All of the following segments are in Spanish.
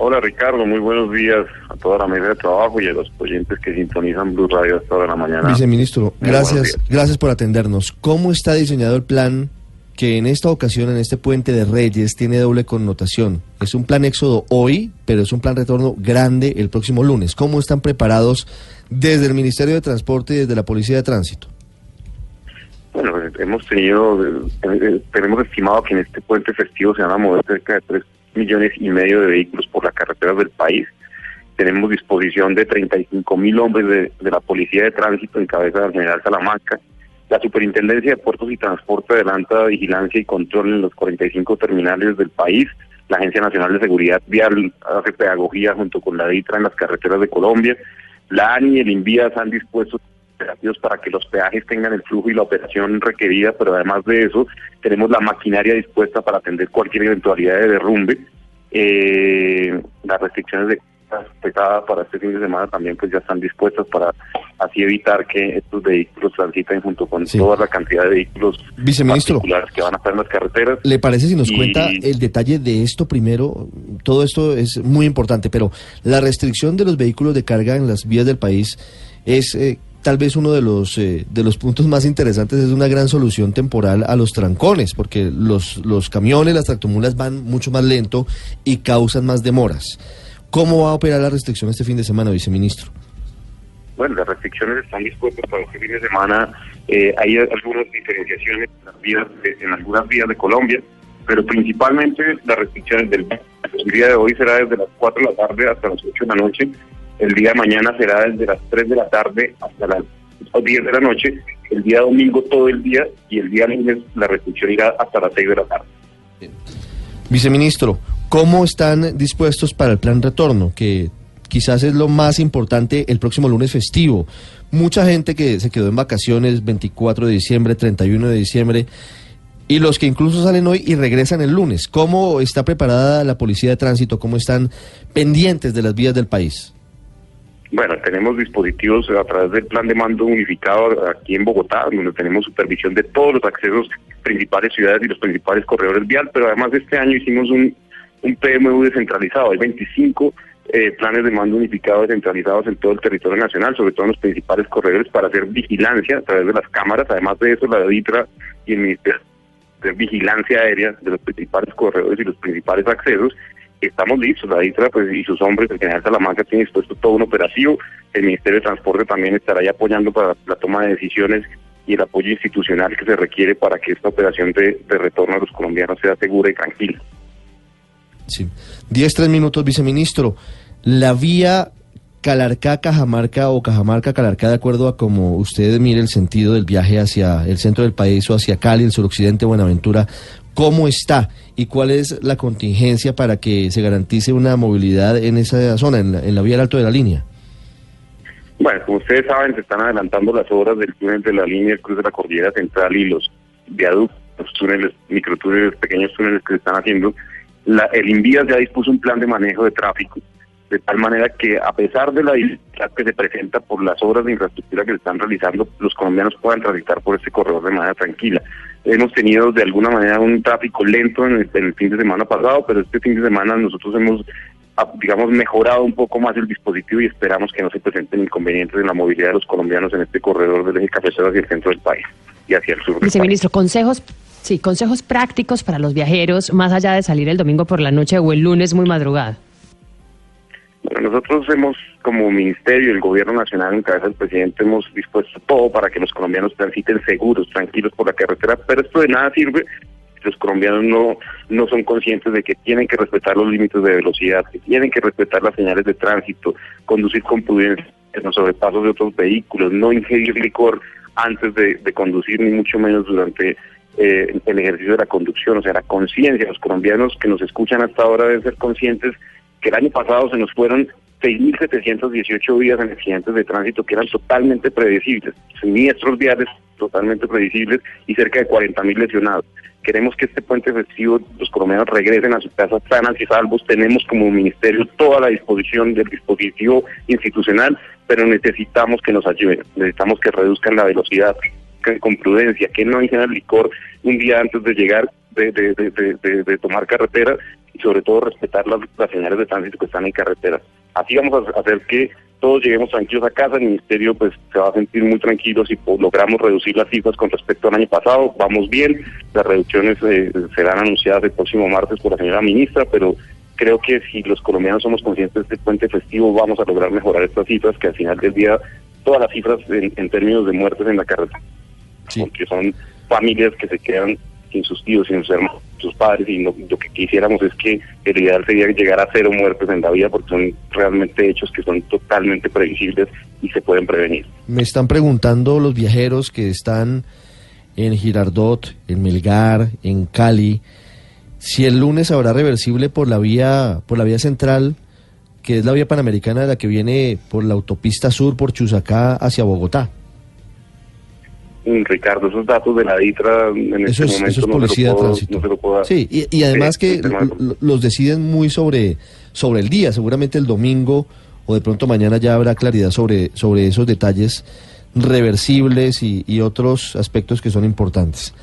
Hola Ricardo, muy buenos días a toda la mesa de trabajo y a los oyentes que sintonizan Blue Radio hasta ahora de la mañana. Viceministro, Muy gracias, gracias por atendernos. ¿Cómo está diseñado el plan que en esta ocasión, en este puente de Reyes, tiene doble connotación? Es un plan éxodo hoy, pero es un plan retorno grande el próximo lunes. ¿Cómo están preparados desde el Ministerio de Transporte y desde la Policía de Tránsito? Bueno, hemos tenido, eh, eh, tenemos estimado que en este puente festivo se van a mover cerca de 3 millones y medio de vehículos por las carreteras del país. Tenemos disposición de 35 mil hombres de, la Policía de Tránsito en cabeza del general Salamanca. La Superintendencia de Puertos y Transporte adelanta vigilancia y control en los 45 terminales del país. La Agencia Nacional de Seguridad Vial hace pedagogía junto con la DITRA en las carreteras de Colombia. La ANI y el INVIAS han dispuesto operativos para que los peajes tengan el flujo y la operación requerida, pero además de eso tenemos la maquinaria dispuesta para atender cualquier eventualidad de derrumbe. Eh, las restricciones de pesadas para este fin de semana también pues ya están dispuestas para así evitar que estos vehículos transiten junto con Sí. toda la cantidad de vehículos Viceministro. particulares que van a estar en las carreteras. ¿Le parece si nos Y- cuenta el detalle de esto primero? Todo esto es muy importante, pero la restricción de los vehículos de carga en las vías del país es eh, tal vez uno de los eh, de los puntos más interesantes, es una gran solución temporal a los trancones, porque los, los camiones, las tractomulas van mucho más lento y causan más demoras. ¿Cómo va a operar la restricción este fin de semana, viceministro? Bueno, las restricciones están dispuestas para este fin de semana. Eh, hay algunas diferenciaciones en, las vías en algunas vías de Colombia, pero principalmente las restricciones del el día de hoy será desde las 4 de la tarde hasta las 8 de la noche. El día de mañana será desde las 3 de la tarde hasta las 10 de la noche. El día domingo todo el día y el día lunes la restricción irá hasta las 6 de la tarde. Viceministro, ¿cómo están dispuestos para el plan retorno? Que quizás es lo más importante el próximo lunes festivo. Mucha gente que se quedó en vacaciones 24 de diciembre, 31 de diciembre, y los que incluso salen hoy y regresan el lunes. ¿Cómo está preparada la policía de tránsito? ¿Cómo están pendientes de las vías del país? Bueno, tenemos dispositivos a través del plan de mando unificado aquí en Bogotá, donde tenemos supervisión de todos los accesos principales ciudades y los principales corredores vial, pero además este año hicimos un, un PMU descentralizado. Hay 25 eh, planes de mando unificado descentralizados en todo el territorio nacional, sobre todo en los principales corredores, para hacer vigilancia a través de las cámaras. Además de eso, la DITRA y el Ministerio de Vigilancia Aérea de los principales corredores y los principales accesos estamos listos, la DITRA pues, y sus hombres, el general Salamanca tiene dispuesto todo un operativo, el Ministerio de Transporte también estará ahí apoyando para la toma de decisiones y el apoyo institucional que se requiere para que esta operación de, de retorno a los colombianos sea segura y tranquila. Sí. Diez, tres minutos, viceministro. La vía Calarcá-Cajamarca o Cajamarca-Calarcá, de acuerdo a como usted mire el sentido del viaje hacia el centro del país o hacia Cali, el suroccidente, Buenaventura, ¿cómo está? ¿Y cuál es la contingencia para que se garantice una movilidad en esa zona, en la, en la vía del alto de la línea? Bueno, como ustedes saben, se están adelantando las obras del túnel de la línea del Cruz de la Cordillera Central y los viaductos, los túneles, microtúneles, pequeños túneles que se están haciendo. La, el INVIAS ya dispuso un plan de manejo de tráfico, de tal manera que a pesar de la dificultad que se presenta por las obras de infraestructura que se están realizando, los colombianos puedan transitar por este corredor de manera tranquila. Hemos tenido de alguna manera un tráfico lento en el, en el fin de semana pasado, pero este fin de semana nosotros hemos ah, digamos, mejorado un poco más el dispositivo y esperamos que no se presenten inconvenientes en la movilidad de los colombianos en este corredor del eje cafetero hacia el centro del país y hacia el sur. Viceministro, consejos, sí, consejos prácticos para los viajeros, más allá de salir el domingo por la noche o el lunes muy madrugada. Nosotros hemos, como ministerio y el gobierno nacional en cabeza del presidente, hemos dispuesto todo para que los colombianos transiten seguros, tranquilos por la carretera, pero esto de nada sirve si los colombianos no, no son conscientes de que tienen que respetar los límites de velocidad, que tienen que respetar las señales de tránsito, conducir con prudencia en los sobrepasos de otros vehículos, no ingerir licor antes de, de conducir, ni mucho menos durante eh, el ejercicio de la conducción, o sea, la conciencia. Los colombianos que nos escuchan hasta ahora deben ser conscientes que el año pasado se nos fueron 6.718 vidas en accidentes de tránsito que eran totalmente predecibles, siniestros viales totalmente predecibles y cerca de 40.000 lesionados. Queremos que este puente festivo los colombianos regresen a sus casas sanas y salvos. Tenemos como ministerio toda la disposición del dispositivo institucional, pero necesitamos que nos ayuden, necesitamos que reduzcan la velocidad con prudencia, que no el licor un día antes de llegar, de, de, de, de tomar carretera y sobre todo respetar las, las señales de tránsito que están en carretera. Así vamos a hacer que todos lleguemos tranquilos a casa, el ministerio pues se va a sentir muy tranquilo si logramos reducir las cifras con respecto al año pasado, vamos bien, las reducciones eh, serán anunciadas el próximo martes por la señora ministra, pero creo que si los colombianos somos conscientes de este puente festivo vamos a lograr mejorar estas cifras, que al final del día todas las cifras en, términos de muertes en la carretera, porque son familias que se quedan sin sus tíos, sin sus hermanos, sus padres, y lo que quisiéramos es que el ideal sería llegar a cero muertes en la vida, porque son realmente hechos que son totalmente previsibles y se pueden prevenir. Me están preguntando los viajeros que están en Girardot, en Melgar, en Cali, si el lunes habrá reversible por la vía, por la vía central, que es la vía panamericana de la que viene por la autopista sur por Chusacá hacia Bogotá. Ricardo, esos datos de la DITRA en este momento eso es policía no, se lo puedo, dar. Sí, y, además que los deciden muy sobre, sobre el día, seguramente el domingo o de pronto mañana ya habrá claridad sobre, sobre esos detalles reversibles y, otros aspectos que son importantes.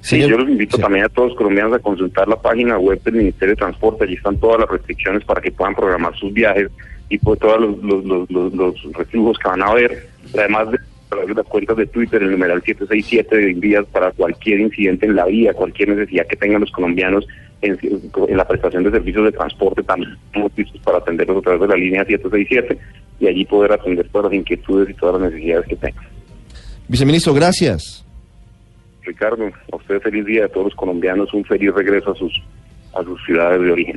Sí, yo los invito también a todos los colombianos a consultar la página web del Ministerio de Transporte, allí están todas las restricciones para que puedan programar sus viajes y pues todos los, los, los, los reflujos que van a haber, además de través de las cuentas de Twitter, el numeral 767 de envías para cualquier incidente en la vía, cualquier necesidad que tengan los colombianos en, la prestación de servicios de transporte, también estamos listos para atenderlos a través de la línea 767 y allí poder atender todas las inquietudes y todas las necesidades que tengan. Viceministro, gracias. Ricardo, a usted feliz día, a todos los colombianos un feliz regreso a sus, a sus ciudades de origen.